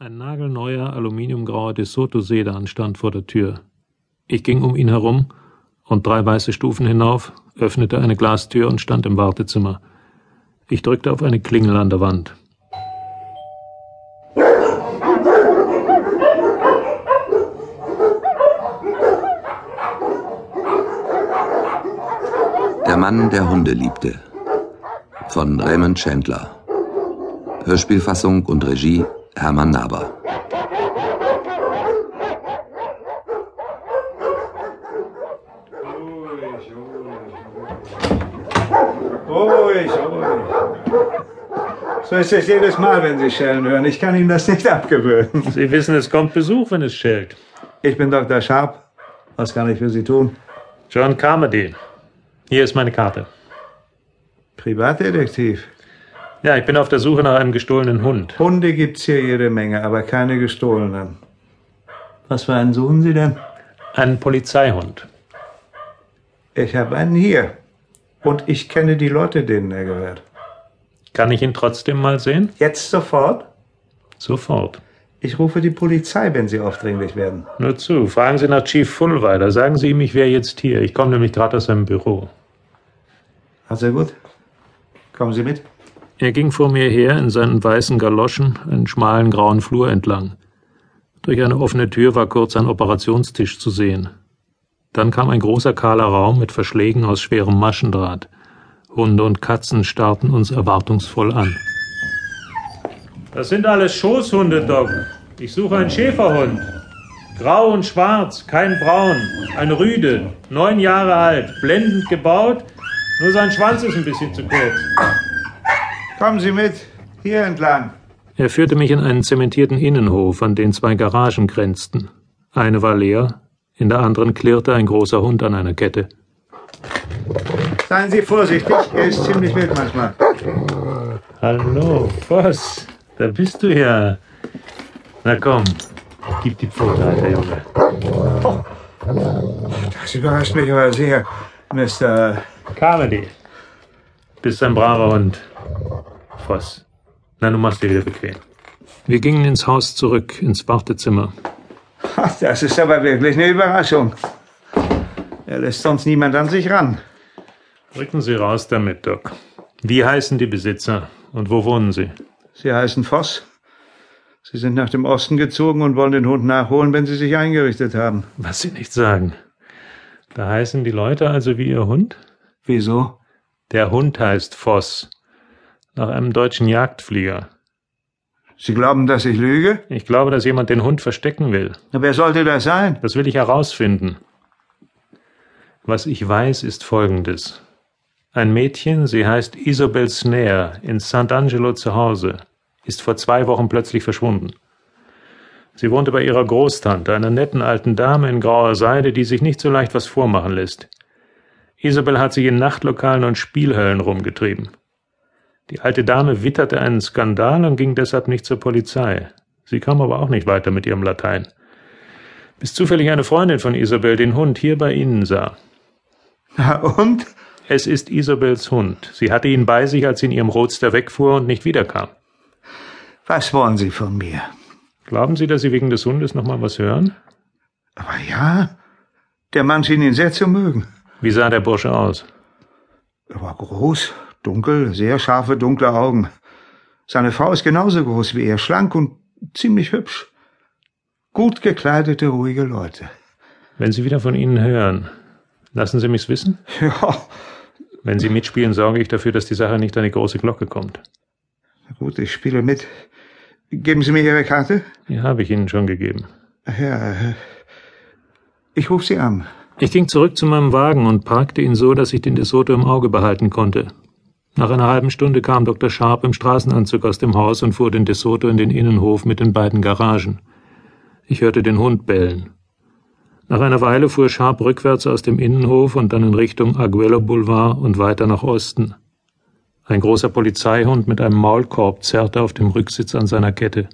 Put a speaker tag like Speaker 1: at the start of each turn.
Speaker 1: Ein nagelneuer aluminiumgrauer DeSoto Sedan stand vor der Tür. Ich ging um ihn herum und drei weiße Stufen hinauf, öffnete eine Glastür und stand im Wartezimmer. Ich drückte auf eine Klingel an der Wand.
Speaker 2: Der Mann, der Hunde liebte. Von Raymond Chandler. Hörspielfassung und Regie Hermann Naber.
Speaker 3: Ruhig, ruhig. So ist es jedes Mal, wenn Sie schellen hören. Ich kann Ihnen das nicht abgewöhnen.
Speaker 1: Sie wissen, es kommt Besuch, wenn es schellt.
Speaker 3: Ich bin Dr. Sharp. Was kann ich für Sie tun?
Speaker 1: John Carmody. Hier ist meine Karte.
Speaker 3: Privatdetektiv.
Speaker 1: Ja, ich bin auf der Suche nach einem gestohlenen Hund.
Speaker 3: Hunde gibt's hier jede Menge, aber keine gestohlenen. Was für einen suchen Sie denn?
Speaker 1: Einen Polizeihund.
Speaker 3: Ich habe einen hier. Und ich kenne die Leute, denen er gehört.
Speaker 1: Kann ich ihn trotzdem mal sehen?
Speaker 3: Jetzt sofort?
Speaker 1: Sofort.
Speaker 3: Ich rufe die Polizei, wenn Sie aufdringlich werden.
Speaker 1: Nur zu. Fragen Sie nach Chief Fullweiler. Sagen Sie ihm, ich wäre jetzt hier. Ich komme nämlich gerade aus seinem Büro.
Speaker 3: Also gut. Kommen Sie mit.
Speaker 1: Er ging vor mir her in seinen weißen Galoschen einen schmalen grauen Flur entlang. Durch eine offene Tür war kurz ein Operationstisch zu sehen. Dann kam ein großer kahler Raum mit Verschlägen aus schwerem Maschendraht. Hunde und Katzen starrten uns erwartungsvoll an. Das sind alles Schoßhunde, Doc. Ich suche einen Schäferhund. Grau und schwarz, kein Braun. Ein Rüde, neun Jahre alt, blendend gebaut. Nur sein Schwanz ist ein bisschen zu kurz.
Speaker 3: Kommen Sie mit. Hier entlang.
Speaker 1: Er führte mich in einen zementierten Innenhof, an den zwei Garagen grenzten. Eine war leer, in der anderen klirrte ein großer Hund an einer Kette.
Speaker 3: Seien Sie vorsichtig. Er ist ziemlich wild manchmal.
Speaker 1: Hallo, Voss. Da bist du ja. Na komm, gib die Pfote, alter Junge.
Speaker 3: Das überrascht mich aber sehr, Mr.
Speaker 1: Carmody. Bist ein braver Hund. Voss. Na, du machst dir wieder bequem. Wir gingen ins Haus zurück, ins Wartezimmer.
Speaker 3: Das ist aber wirklich eine Überraschung. Er lässt sonst niemand an sich ran.
Speaker 1: Rücken Sie raus damit, Doc. Wie heißen die Besitzer und wo wohnen sie?
Speaker 3: Sie heißen Voss. Sie sind nach dem Osten gezogen und wollen den Hund nachholen, wenn Sie sich eingerichtet haben.
Speaker 1: Was Sie nicht sagen. Da heißen die Leute also wie Ihr Hund?
Speaker 3: Wieso?
Speaker 1: Der Hund heißt Voss. Nach einem deutschen Jagdflieger.
Speaker 3: Sie glauben, dass ich lüge?
Speaker 1: Ich glaube, dass jemand den Hund verstecken will.
Speaker 3: Na, Wer sollte das sein?
Speaker 1: Das will ich herausfinden. Was ich weiß, ist Folgendes. Ein Mädchen, sie heißt Isabel Snare, in Sant'Angelo zu Hause, ist vor zwei Wochen plötzlich verschwunden. Sie wohnte bei ihrer Großtante, einer netten alten Dame in grauer Seide, die sich nicht so leicht was vormachen lässt. Isabel hat sich in Nachtlokalen und Spielhöllen rumgetrieben. Die alte Dame witterte einen Skandal und ging deshalb nicht zur Polizei. Sie kam aber auch nicht weiter mit ihrem Latein. Bis zufällig eine Freundin von Isabel den Hund hier bei Ihnen sah.
Speaker 3: Na und?
Speaker 1: Es ist Isabels Hund. Sie hatte ihn bei sich, als sie in ihrem Roadster wegfuhr und nicht wiederkam.
Speaker 3: Was wollen Sie von mir?
Speaker 1: Glauben Sie, dass Sie wegen des Hundes noch mal was hören?
Speaker 3: Aber ja, der Mann schien ihn sehr zu mögen.
Speaker 1: Wie sah der Bursche aus?
Speaker 3: Er war groß, dunkel, sehr scharfe, dunkle Augen. Seine Frau ist genauso groß wie er, schlank und ziemlich hübsch. Gut gekleidete, ruhige Leute.
Speaker 1: Wenn Sie wieder von ihnen hören, lassen Sie mich's wissen?
Speaker 3: Ja,
Speaker 1: Wenn Sie mitspielen, sorge ich dafür, dass die Sache nicht an die große Glocke kommt.
Speaker 3: na gut, ich spiele mit. Geben Sie mir Ihre Karte?
Speaker 1: Die habe ich Ihnen schon gegeben.
Speaker 3: Ja, äh, ich rufe Sie an.
Speaker 1: Ich ging zurück zu meinem Wagen und parkte ihn so, dass ich den DeSoto im Auge behalten konnte. Nach einer halben Stunde kam Dr. Sharp im Straßenanzug aus dem Haus und fuhr den DeSoto in den Innenhof mit den beiden Garagen. Ich hörte den Hund bellen. Nach einer Weile fuhr Sharp rückwärts aus dem Innenhof und dann in Richtung Aguelo Boulevard und weiter nach Osten. Ein großer Polizeihund mit einem Maulkorb zerrte auf dem Rücksitz an seiner Kette.